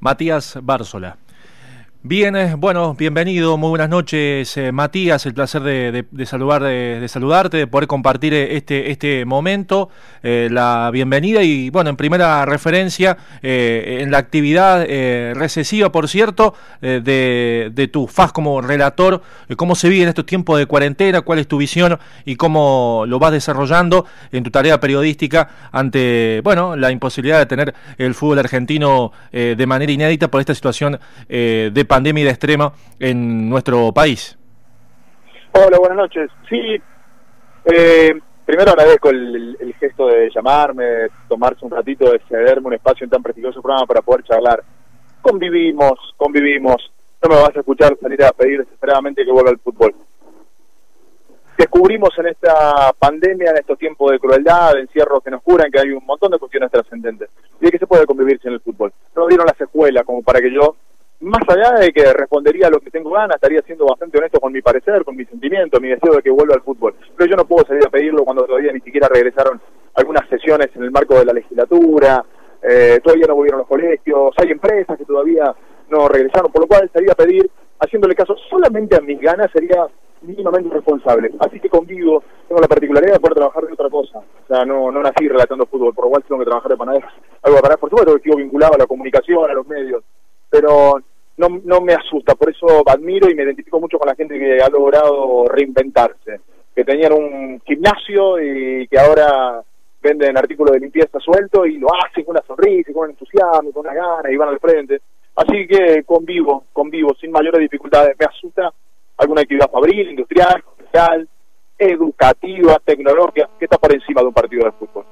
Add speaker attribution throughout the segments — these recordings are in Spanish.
Speaker 1: Matías Bársola. Bien, eh, bueno, bienvenido, muy buenas noches, eh, Matías, el placer de, saludar, de, saludarte, de poder compartir eh, este, este momento, la bienvenida y, bueno, en primera referencia, en la actividad recesiva, por cierto, de, de, tu faz como relator, cómo se vive en estos tiempos de cuarentena, cuál es tu visión y cómo lo vas desarrollando en tu tarea periodística ante, bueno, la imposibilidad de tener el fútbol argentino de manera inédita por esta situación de pandemia de extrema en nuestro país.
Speaker 2: Hola, buenas noches. Sí, eh, primero agradezco el, gesto de llamarme, tomarse un ratito, de cederme un espacio en tan prestigioso programa para poder charlar. Convivimos, convivimos. No me vas a escuchar salir a pedir desesperadamente que vuelva al fútbol. Descubrimos en esta pandemia, en estos tiempos de crueldad, de encierros que nos curan, que hay un montón de cuestiones trascendentes y de que se puede convivir en el fútbol. No dieron las escuelas como para que yo más allá de que respondería a lo que tengo ganas, estaría siendo bastante honesto con mi parecer, con mi sentimiento, mi deseo de que vuelva al fútbol. Pero yo no puedo salir a pedirlo cuando todavía ni siquiera regresaron algunas sesiones en el marco de la legislatura, eh, todavía no volvieron los colegios, hay empresas que todavía no regresaron, por lo cual salir a pedir, haciéndole caso solamente a mis ganas, sería mínimamente responsable. Así que convivo, tengo la particularidad de poder trabajar de otra cosa. O sea, no, no nací relatando fútbol, por lo cual tengo que trabajar de panadero. Algo para por supuesto que estoy vinculado a la comunicación, a los medios, pero no, no me asusta, por eso admiro y me identifico mucho con la gente que ha logrado reinventarse, que tenían un gimnasio y que ahora venden artículos de limpieza suelto y lo hacen con una sonrisa, con un entusiasmo, con una gana y van al frente. Así que convivo, convivo sin mayores dificultades. Me asusta alguna actividad fabril, industrial, comercial, educativa, tecnológica, que está por encima de un partido de fútbol.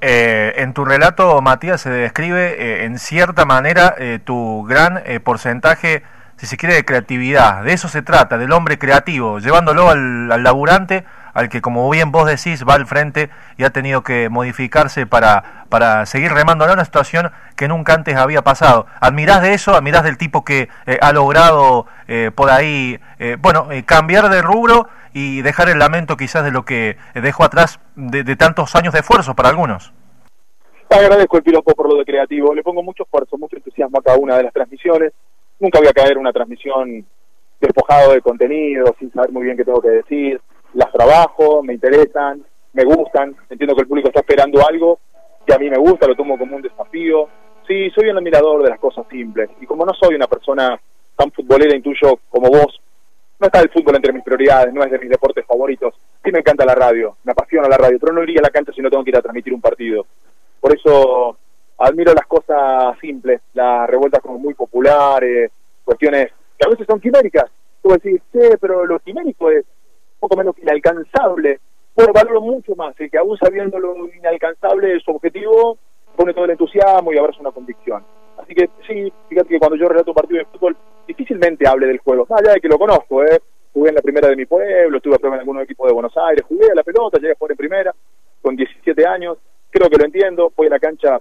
Speaker 1: Eh, en tu relato, Matías, se describe eh, en cierta manera eh, tu gran porcentaje, si se quiere, de creatividad. De eso se trata, del hombre creativo, llevándolo al, laburante, al que, como bien vos decís, va al frente y ha tenido que modificarse para, para seguir remando en una situación que nunca antes había pasado. ¿Admirás de eso? ¿Admirás del tipo que ha logrado por ahí, bueno, cambiar de rubro y dejar el lamento quizás de lo que dejó atrás de, tantos años de esfuerzo para algunos.
Speaker 2: Agradezco el piropo por lo de creativo, le pongo mucho esfuerzo, mucho entusiasmo a cada una de las transmisiones. Nunca voy a caer una transmisión despojado de contenido, sin saber muy bien qué tengo que decir. Las trabajo, me interesan, me gustan, entiendo que el público está esperando algo que a mí me gusta, lo tomo como un desafío. Sí, soy un admirador de las cosas simples y como no soy una persona tan futbolera, intuyo como vos, no está el fútbol entre mis prioridades, no es de mis deportes favoritos. Sí me encanta la radio, me apasiona la radio, pero no iría a la cancha si no tengo que ir a transmitir un partido. Por eso admiro las cosas simples, las revueltas como muy populares, cuestiones que a veces son quiméricas. Tú decir, sí, pero lo quimérico es poco menos inalcanzable. Bueno, valoro mucho más, el que aún sabiendo lo inalcanzable su objetivo, pone todo el entusiasmo y abraza una convicción. Así que sí, fíjate que cuando yo relato un partido de fútbol, difícilmente hable del juego, más allá de que lo conozco, ¿eh? jugué en la primera de mi pueblo, estuve a prueba en algunos equipos de Buenos Aires, jugué a la pelota, llegué a jugar en primera, con 17 años, creo que lo entiendo, voy a la cancha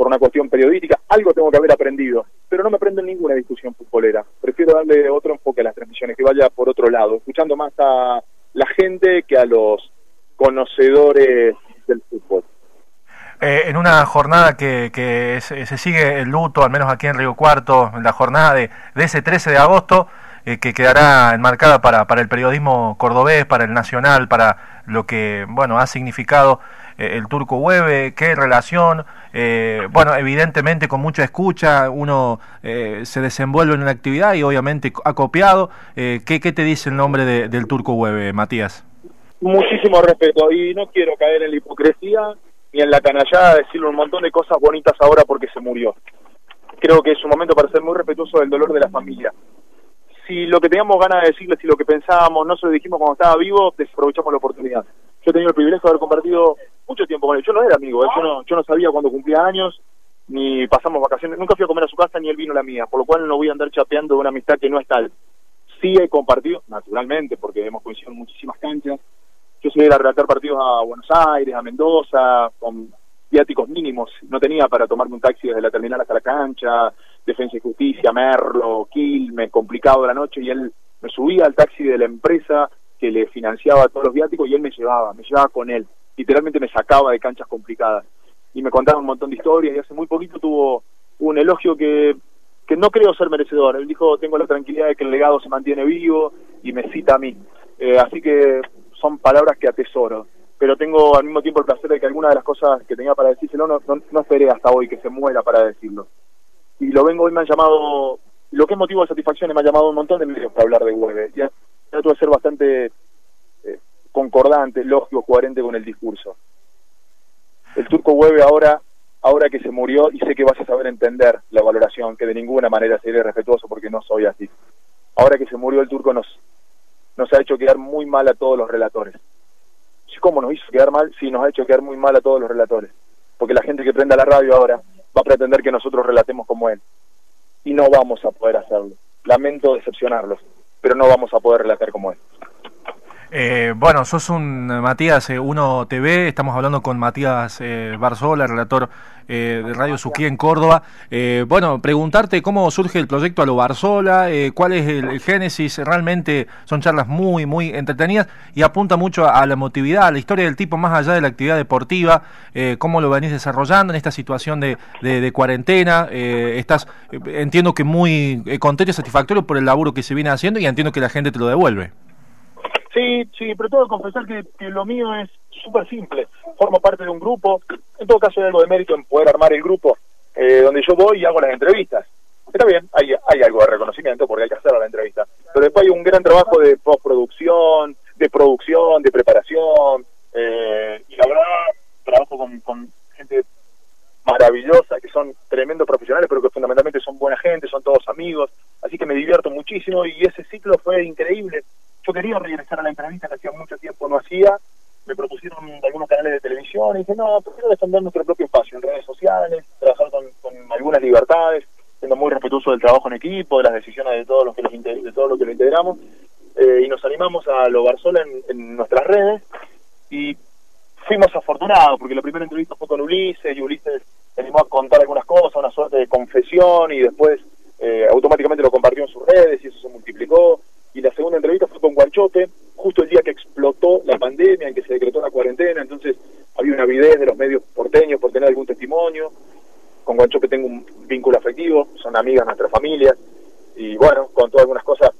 Speaker 2: por una cuestión periodística, algo tengo que haber aprendido, pero no me prendo en ninguna discusión futbolera, prefiero darle otro enfoque a las transmisiones, que vaya por otro lado, escuchando más a la gente que a los conocedores del fútbol.
Speaker 1: Eh, en una jornada que, se, sigue el luto, al menos aquí en Río Cuarto, en la jornada de, ese 13 de agosto, eh, que quedará enmarcada para, para el periodismo cordobés, para el nacional, para lo que bueno ha significado el turco Hueve, qué relación, bueno, evidentemente con mucha escucha, uno se desenvuelve en una actividad y obviamente ha copiado. ¿qué, ¿qué, te dice el nombre del turco Hueve, Matías?
Speaker 2: Muchísimo respeto y no quiero caer en la hipocresía ni en la canallada decirle un montón de cosas bonitas ahora porque se murió. Creo que es un momento para ser muy respetuoso del dolor de la familia. Si lo que teníamos ganas de decirle, si lo que pensábamos no se lo dijimos cuando estaba vivo, desaprovechamos la oportunidad. Yo he tenido el privilegio de haber compartido mucho tiempo con él. Yo no era amigo, ¿eh? yo, no, yo no sabía cuándo cumplía años, ni pasamos vacaciones. Nunca fui a comer a su casa, ni él vino a la mía, por lo cual no voy a andar chapeando de una amistad que no es tal. Sí he compartido, naturalmente, porque hemos coincidido en muchísimas canchas, yo soy a relatar partidos a Buenos Aires, a Mendoza, con viáticos mínimos. No tenía para tomarme un taxi desde la terminal hasta la cancha, Defensa y Justicia, Merlo, Quilmes, complicado la noche, y él me subía al taxi de la empresa que le financiaba todos los viáticos y él me llevaba, me llevaba con él. Literalmente me sacaba de canchas complicadas. Y me contaba un montón de historias y hace muy poquito tuvo, un elogio que, que no creo ser merecedor. Él dijo, tengo la tranquilidad de que el legado se mantiene vivo y me cita a mí. Eh, así que son palabras que atesoro. Pero tengo al mismo tiempo el placer de que alguna de las cosas que tenía para decírselo no, no, no esperé hasta hoy que se muera para decirlo. Y lo vengo hoy, me han llamado, lo que es motivo de satisfacción, me han llamado un montón de medios para hablar de Hueve. Ya trato de ser bastante eh, concordante, lógico, coherente con el discurso. El turco Hueve ahora ahora que se murió y sé que vas a saber entender la valoración, que de ninguna manera seré respetuoso porque no soy así. Ahora que se murió el turco nos, nos ha hecho quedar muy mal a todos los relatores. ¿Cómo nos hizo quedar mal? Sí, nos ha hecho quedar muy mal a todos los relatores. Porque la gente que prenda la radio ahora va a pretender que nosotros relatemos como él. Y no vamos a poder hacerlo. Lamento decepcionarlos, pero no vamos a poder relatar como él.
Speaker 1: Eh, bueno, sos un Matías eh, Uno TV, estamos hablando con Matías eh, Barzola, relator eh, de Radio Suquía en Córdoba. bueno, preguntarte cómo surge el proyecto a lo Barzola, cuál es el, génesis, realmente son charlas muy, muy entretenidas y apunta mucho a, la emotividad, a la historia del tipo más allá de la actividad deportiva, cómo lo venís desarrollando en esta situación de, de cuarentena. estás, entiendo que muy contento y satisfactorio por el laburo que se viene haciendo y entiendo que la gente te lo devuelve.
Speaker 2: Sí, sí, pero tengo que confesar que, lo mío es súper simple. Formo parte de un grupo, en todo caso hay algo de mérito en poder armar el grupo, eh, donde yo voy y hago las entrevistas. Está bien, hay, hay algo de reconocimiento porque hay que hacer la entrevista, pero después hay un gran trabajo de postproducción, de producción, de preparación, eh, y la verdad trabajo con, con gente maravillosa, que son tremendos profesionales, pero que fundamentalmente son buena gente, son todos amigos, así que me divierto muchísimo y ese ciclo fue increíble yo quería regresar a la entrevista que hacía mucho tiempo no hacía, me propusieron algunos canales de televisión y dije, no, prefiero defender nuestro propio espacio en redes sociales, trabajar con, algunas libertades, siendo muy respetuoso del trabajo en equipo, de las decisiones de todos los que los de todo lo que lo integramos, eh, y nos animamos a lo Barzola en, en nuestras redes y fuimos afortunados porque la primera entrevista fue con Ulises y Ulises se animó a contar algunas cosas, una suerte de confesión y después eh, automáticamente lo compartió en sus redes y eso se multiplicó y la segunda entrevista fue con Guanchope, justo el día que explotó la pandemia, en que se decretó la cuarentena, entonces había una avidez de los medios porteños por tener algún testimonio. Con Guanchope tengo un vínculo afectivo, son amigas nuestras familias, y bueno, con todas algunas cosas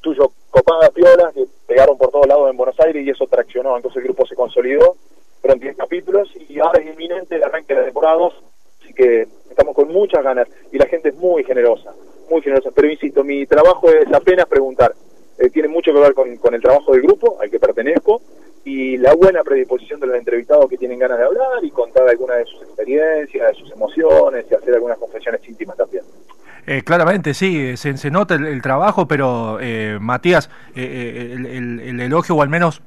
Speaker 2: tuyo copadas, piolas, que pegaron por todos lados en Buenos Aires y eso traccionó, entonces el grupo se consolidó, fueron 10 capítulos y ahora es inminente el arranque de la temporada 2, así que estamos con muchas ganas y la gente es muy generosa muy generosa. Pero insisto, mi trabajo es apenas preguntar. Eh, tiene mucho que ver con, con, el trabajo del grupo al que pertenezco y la buena predisposición de los entrevistados que tienen ganas de hablar y contar alguna de sus experiencias, de sus emociones y hacer algunas confesiones íntimas también.
Speaker 1: Eh, claramente, sí, se, se nota el, trabajo, pero eh, Matías, eh, el, el, el elogio o al menos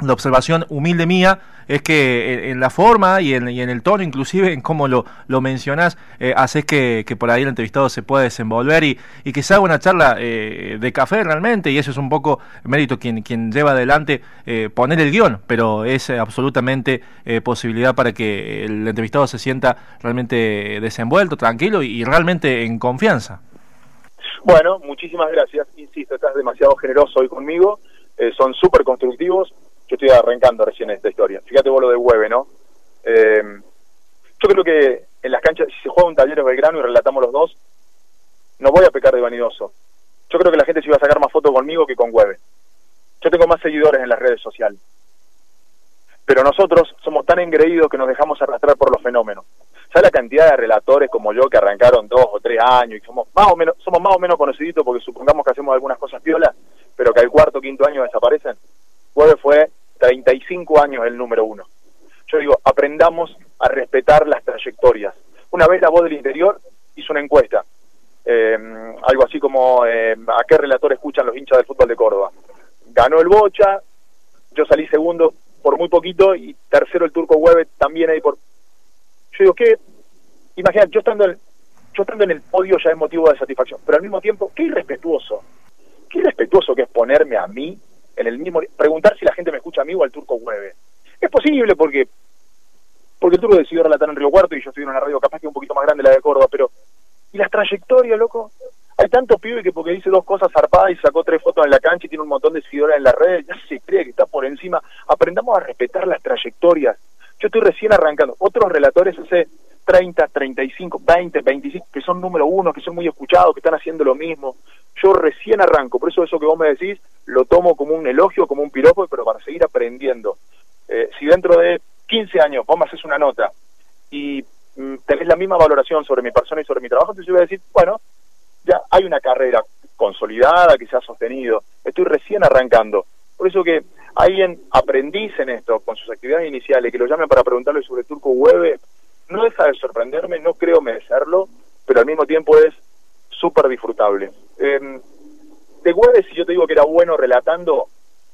Speaker 1: la observación humilde mía es que en, la forma y en, el tono, inclusive en cómo lo, lo mencionas, eh, haces que, por ahí el entrevistado se pueda desenvolver y, y que se haga una charla eh, de café realmente, y eso es un poco mérito quien, quien lleva adelante eh, poner el guion, pero es absolutamente posibilidad para que el entrevistado se sienta realmente desenvuelto, tranquilo y, realmente en confianza.
Speaker 2: Bueno, muchísimas gracias. Insisto, estás demasiado generoso hoy conmigo. son súper constructivos yo estoy arrancando recién esta historia. Fíjate vos lo de Hueve, ¿no? Eh, yo creo que en las canchas, si se juega un taller Belgrano y relatamos los dos, no voy a pecar de vanidoso. Yo creo que la gente se iba a sacar más fotos conmigo que con Hueve. Yo tengo más seguidores en las redes sociales. Pero nosotros somos tan engreídos que nos dejamos arrastrar por los fenómenos. ¿Sabes la cantidad de relatores como yo que arrancaron dos o tres años y somos más o menos, somos más o menos conociditos porque supongamos que hacemos algunas cosas piolas, pero que al cuarto o quinto año desaparecen? Hueve fue 35 años el número uno. Yo digo, aprendamos a respetar las trayectorias. Una vez la voz del interior hizo una encuesta, eh, algo así como eh, a qué relator escuchan los hinchas del fútbol de Córdoba. Ganó el Bocha, yo salí segundo por muy poquito y tercero el Turco Hueve también ahí por... Yo digo, ¿qué? Imagínate, yo estando, en, yo estando en el podio ya es motivo de satisfacción, pero al mismo tiempo, qué irrespetuoso. Qué irrespetuoso que es ponerme a mí el mismo preguntar si la gente me escucha a mí o al turco Hueve. Es posible porque porque el turco decidió relatar en Río Cuarto y yo estoy en una radio capaz que un poquito más grande la de Córdoba, pero ¿y las trayectorias, loco? Hay tanto pibe que porque dice dos cosas zarpadas y sacó tres fotos en la cancha y tiene un montón de seguidores en las redes, ya se cree que está por encima. Aprendamos a respetar las trayectorias. Yo estoy recién arrancando. Otros relatores hace 30, 35, 20, 25, que son número uno, que son muy escuchados, que están haciendo lo mismo. Yo recién arranco, por eso eso que vos me decís lo tomo como un elogio, como un piropo, pero para seguir aprendiendo. Eh, si dentro de 15 años vos me haces una nota y mm, tenés la misma valoración sobre mi persona y sobre mi trabajo, entonces yo voy a decir, bueno, ya hay una carrera consolidada que se ha sostenido, estoy recién arrancando. Por eso que alguien aprendiz en esto, con sus actividades iniciales, que lo llamen para preguntarle sobre Turco Web, no deja de sorprenderme, no creo merecerlo, pero al mismo tiempo es súper disfrutable. Eh, de si yo te digo que era bueno relatando,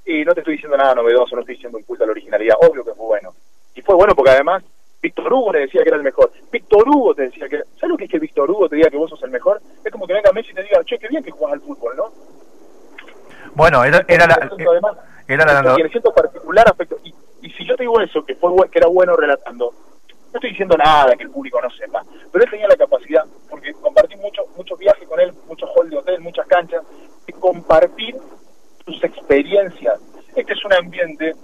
Speaker 2: y no te estoy diciendo nada novedoso, no estoy diciendo un culto a la originalidad, obvio que fue bueno. Y fue bueno porque además Víctor Hugo le decía que era el mejor. Víctor Hugo te decía que... ¿Sabes lo que es que Víctor Hugo te diga que vos sos el mejor? Es como que venga Messi y te diga, che, qué bien que jugás al fútbol, ¿no?
Speaker 1: Bueno, era, era la... Además,
Speaker 2: era la... Y en cierto particular aspecto... Y, y si yo te digo eso, que fue que era bueno relatando, diciendo nada que el público no sepa, pero él tenía la capacidad, porque compartí muchos muchos viajes con él, muchos halls de hotel, muchas canchas, de compartir sus experiencias. Este es un ambiente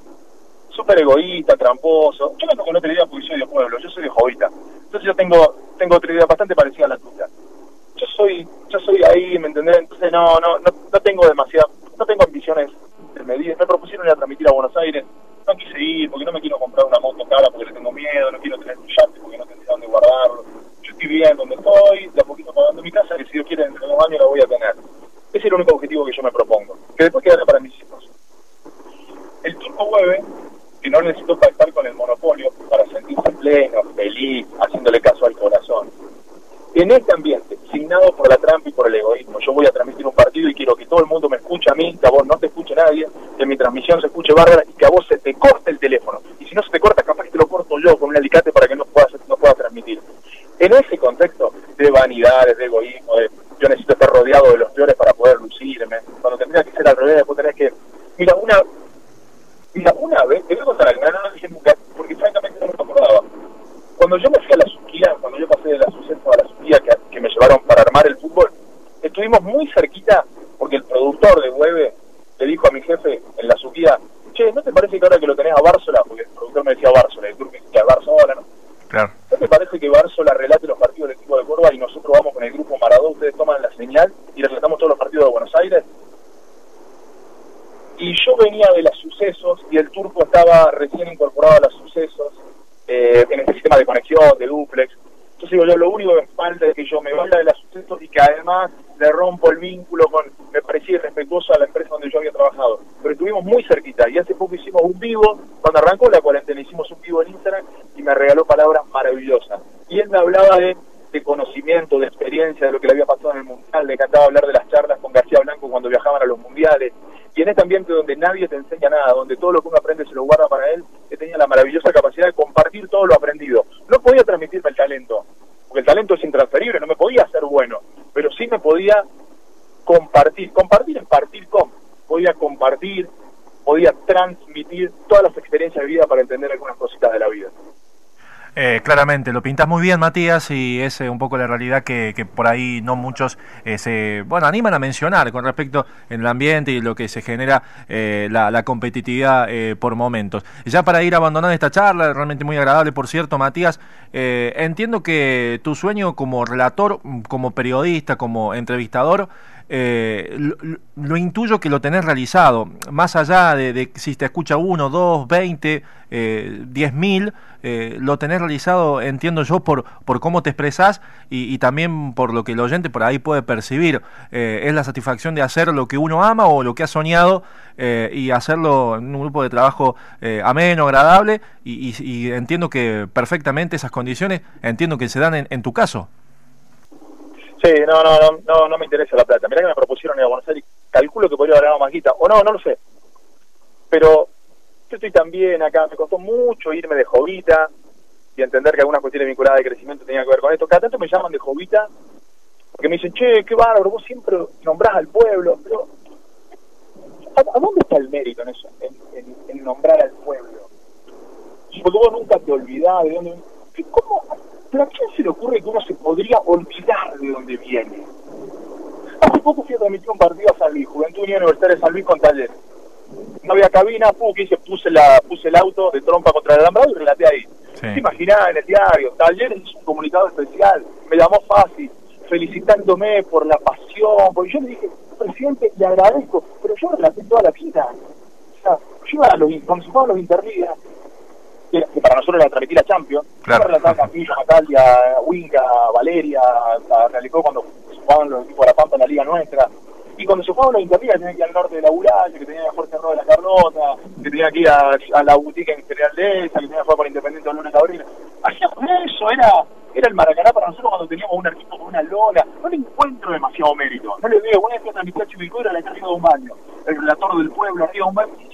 Speaker 2: súper egoísta, tramposo. Yo vengo con otra idea porque soy de pueblo, yo soy de jovita. Entonces yo tengo, tengo otra idea bastante parecida a la tuya. Yo soy, yo soy ahí, ¿me entendés? Entonces no, no, no, no tengo demasiado, no tengo ambiciones de medidas. Me propusieron ir a transmitir a Buenos Aires, no quise ir porque no me quiero comprar una moto cara porque le tengo miedo, no quiero tener un yate porque no tendría dónde guardarlo. Yo estoy bien donde estoy, de a poquito pagando mi casa, que si Dios quiere dentro de dos años la voy a tener. Ese es el único objetivo que yo me propongo, que después quedará para mis hijos. El Turco Web, que no necesito pactar con el monopolio para sentirse pleno, feliz, haciéndole caso al corazón. En este ambiente, signado por la trampa y por el egoísmo, yo voy a transmitir un partido y quiero que todo el mundo me escuche a mí, que a vos no te escuche nadie, que mi transmisión se escuche bárbara y que a vos se te corte el teléfono. Y si no se te corta, capaz que te lo corto yo con un alicate para que no puedas no pueda transmitir. En ese contexto de vanidades, de egoísmo, de yo necesito estar rodeado de los peores para poder lucirme, cuando tendría que ser al revés, después tenés que... Mira, una, mira, una vez, te voy a contar algo, no lo dije nunca, porque francamente no me acordaba. Cuando yo me fui a la Suquía, cuando yo pasé de la Suceso a la Suquía, que, que me llevaron para armar el fútbol, estuvimos muy cerquita, porque el productor de Hueve le dijo a mi jefe en la Suquía, che, ¿no te parece que ahora que lo tenés a Bársola, porque el productor me decía Bársola, el turco decía Bársola, ¿no?
Speaker 1: Claro.
Speaker 2: ¿No te parece que Bársola relate los partidos del equipo de Córdoba y nosotros vamos con el grupo Maradó, ustedes toman la señal y relatamos todos los partidos Y yo venía de las sucesos y el turco estaba recién incorporado a los sucesos eh, en este sistema de conexión, de duplex. Entonces digo yo, lo único que me falta es que yo me vaya de las sucesos y que además le rompo el vínculo con, me parecía irrespetuoso a la empresa donde yo había trabajado. Pero estuvimos muy cerquita y hace poco hicimos un vivo, cuando arrancó la cuarentena hicimos un vivo en Instagram y me regaló palabras maravillosas. Y él me hablaba de, de conocimiento, de experiencia, de lo que le había pasado en el Mundial, le encantaba hablar de las charlas con García Blanco cuando viajaban a los Mundiales. Y en este ambiente donde nadie te enseña nada, donde todo lo que uno aprende se lo guarda para él, que tenía la maravillosa capacidad de compartir todo lo aprendido. No podía transmitirme el talento, porque el talento es intransferible, no me podía ser bueno, pero sí me podía compartir. Compartir es partir con. Podía compartir, podía transmitir todas las experiencias de vida para entender algunas cositas de la vida.
Speaker 1: Eh, claramente, lo pintas muy bien, Matías, y es eh, un poco la realidad que, por ahí no muchos eh, se bueno animan a mencionar con respecto en el ambiente y lo que se genera eh, la, competitividad por momentos. Ya para ir abandonando esta charla, realmente muy agradable, por cierto, Matías, entiendo que tu sueño como relator, como periodista, como entrevistador, lo, lo, intuyo que lo tenés realizado, más allá de, de si te escucha uno, dos, veinte, eh, diez mil, eh, lo tenés realizado, entiendo yo, por, por cómo te expresás y, también por lo que el oyente por ahí puede percibir. Eh, es la satisfacción de hacer lo que uno ama o lo que ha soñado eh, y hacerlo en un grupo de trabajo eh, ameno, agradable y, entiendo que perfectamente esas condiciones, entiendo que se dan en, en tu caso.
Speaker 2: Sí, no, no, no, no, no me interesa la plata. Mirá que me propusieron ir a Buenos Aires calculo que podría haber ganado más guita. O no, no lo sé. Pero yo estoy también acá. Me costó mucho irme de jovita y entender que algunas cuestiones vinculadas de crecimiento tenían que ver con esto. Cada tanto me llaman de jovita porque me dicen, che, qué bárbaro, vos siempre nombrás al pueblo. Pero, ¿a, dónde está el mérito en eso? En, en, en nombrar al pueblo. Porque vos nunca te olvidás de dónde... ¿Cómo pero ¿a quién se le ocurre que uno se podría olvidar de dónde viene? Hace poco fui a transmitir un partido a San Luis, Juventud Universitaria de San Luis con Taller. No había cabina, puse, la, puse el auto de trompa contra el alambrado y relaté ahí. Sí. ¿Se imaginaba en el diario? Talleres hizo un comunicado especial, me llamó fácil, felicitándome por la pasión, porque yo le dije, presidente, le agradezco, pero yo relaté toda la vida. O sea, yo iba a los, cuando se jugaban los interligas, que, para nosotros era transmitir a Champions, claro. yo relataba a Campillo, Natalia, Winca, Valeria, a Realicó cuando jugaban los equipos de la Pampa en la liga nuestra, y cuando se fueron los interligas tenía que ir al norte de la Uralle, que tenía que a Jorge Roa de la Carlota, que tenía que ir a, a la boutique en Deza, que tenía que jugar por Independiente de Luna Cabrera. Hacíamos eso, era, era el Maracaná para nosotros cuando teníamos un arquito con una lona. No le encuentro demasiado mérito. No le veo, una vez que transmití a Chivilcoy la arriba de un baño. El relator del pueblo arriba de un.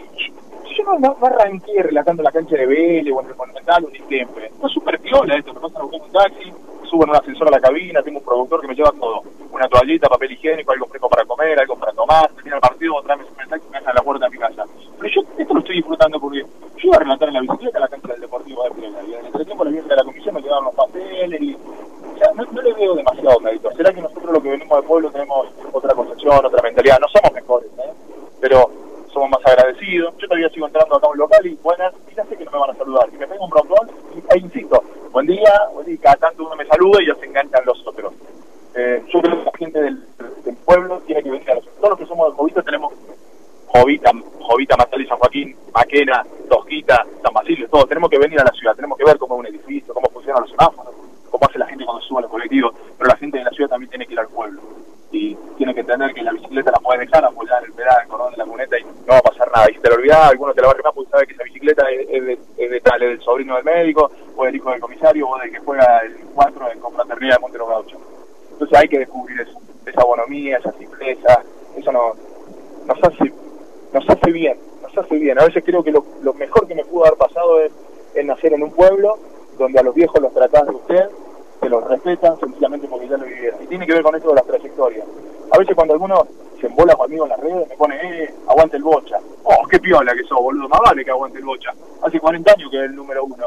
Speaker 2: Yo no, no, no arranqué relatando la cancha de Vélez o en el Monumental o ni siempre. Es súper piola esto, me pasan a buscar un taxi, subo en un ascensor a la cabina, tengo un productor que me lleva todo. Una toallita, papel higiénico, algo fresco para comer, algo para tomar, termina el partido, tráeme un mensaje y me dejan a la puerta de mi casa. Pero yo esto lo estoy disfrutando porque yo iba a relatar en la bicicleta a la cancha del Deportivo de Plena y en el tiempo la vieja de la comisión me llevaban los papeles y... O sea, no, no le veo demasiado mérito. ¿Será que nosotros lo que venimos del pueblo tenemos otra concepción, otra mentalidad? No somos mejores, ¿eh? Pero somos más agradecidos. Yo todavía sigo entrando acá a un local y buenas, y ya sé que no me van a saludar. Y me pego un broncón e insisto, buen día, buen día, cada tanto uno me saluda y ya se enganchan los otros. Eh, yo creo que la gente del, del, pueblo tiene que venir a los Todos los que somos de Jovita tenemos Jovita, Jovita, Matal y San Joaquín, Maquena, Tosquita, San Basilio, todos. Tenemos que venir a la ciudad, tenemos que ver cómo es un edificio, cómo funcionan los semáforos, cómo hace la gente cuando sube a los colectivos. Pero la gente de la ciudad también tiene que ir al pueblo. Y tiene que entender que la bicicleta la puedes dejar apoyada en el pedal, en el cordón de la cuneta y no va a pasar nada. Y si te lo olvidas, alguno te la va a arrimar porque sabe que esa bicicleta es, es, de, es de tal, es del sobrino del médico, o del hijo del comisario, o del que juega el 4 en confraternidad de Montero Gaucho. Entonces hay que descubrir eso, esa bonomía, esa simpleza, eso no, nos hace nos hace bien, nos hace bien. A veces creo que lo, mejor que me pudo haber pasado es, es, nacer en un pueblo donde a los viejos los tratás de usted, que los respetan sencillamente porque ya lo vivieron. Y tiene que ver con esto de las trayectorias. A veces cuando alguno se embola conmigo en las redes, me pone, eh, aguante el bocha. Oh, qué piola que sos, boludo, más vale que aguante el bocha. Hace 40 años que es el número uno.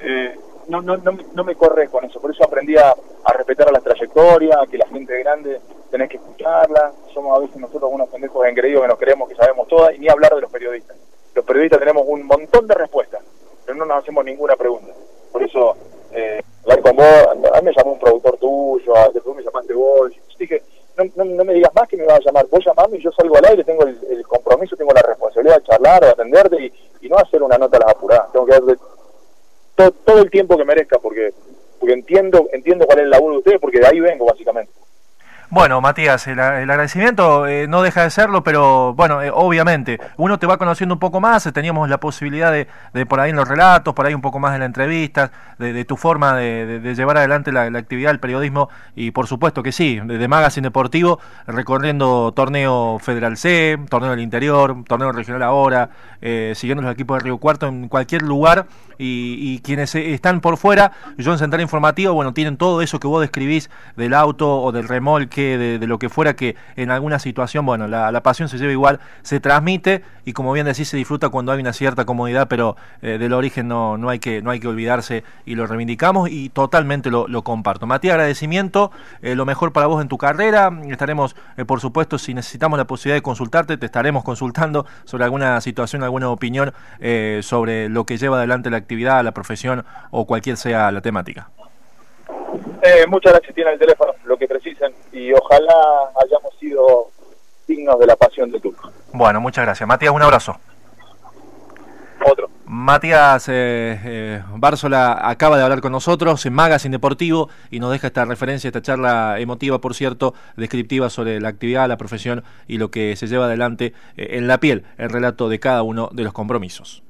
Speaker 2: Eh, no, no, no, no me corre con eso, por eso aprendí a, a respetar a las trayectorias, que la gente grande tenés que escucharla. Somos a veces nosotros unos pendejos engreídos que nos creemos que sabemos todas, y ni hablar de los periodistas. Los periodistas tenemos un montón de respuestas, pero no nos hacemos ninguna pregunta. Por eso, eh, hablar con vos, a mí me llamó un productor tuyo, después me llamaste vos, y dije, no, no, no, me digas más que me vas a llamar, vos llamame y yo salgo al aire, tengo el, compromiso, tengo la responsabilidad de charlar, de atenderte y, y no hacer una nota a las apuradas. Tengo que darte que merezca, porque porque entiendo entiendo cuál es el laburo de ustedes, porque de ahí vengo básicamente.
Speaker 1: Bueno, Matías, el, el agradecimiento eh, no deja de serlo, pero bueno, eh, obviamente, uno te va conociendo un poco más, teníamos la posibilidad de, de, por ahí en los relatos, por ahí un poco más en la entrevista, de, tu forma de, llevar adelante la, actividad del periodismo, y por supuesto que sí, de, Magazine Deportivo, recorriendo torneo Federal C, torneo del interior, torneo regional ahora, eh, siguiendo los equipos de Río Cuarto en cualquier lugar, y, y quienes están por fuera, yo en Central Informativo, bueno, tienen todo eso que vos describís del auto o del remolque, de, de, lo que fuera que en alguna situación, bueno, la, la, pasión se lleva igual, se transmite y como bien decís, se disfruta cuando hay una cierta comodidad, pero eh, del origen no, no, hay que, no hay que olvidarse y lo reivindicamos y totalmente lo, lo comparto. Matías, agradecimiento, eh, lo mejor para vos en tu carrera, estaremos, eh, por supuesto, si necesitamos la posibilidad de consultarte, te estaremos consultando sobre alguna situación, alguna opinión eh, sobre lo que lleva adelante la actividad, la profesión o cualquier sea la temática.
Speaker 2: Eh, muchas gracias, tiene el teléfono, lo que precisen, y ojalá hayamos sido dignos de la pasión de Turco.
Speaker 1: Bueno, muchas gracias. Matías, un abrazo.
Speaker 2: Otro.
Speaker 1: Matías eh, eh, Bársola acaba de hablar con nosotros en Magazine Deportivo y nos deja esta referencia, esta charla emotiva, por cierto, descriptiva sobre la actividad, la profesión y lo que se lleva adelante eh, en la piel, el relato de cada uno de los compromisos.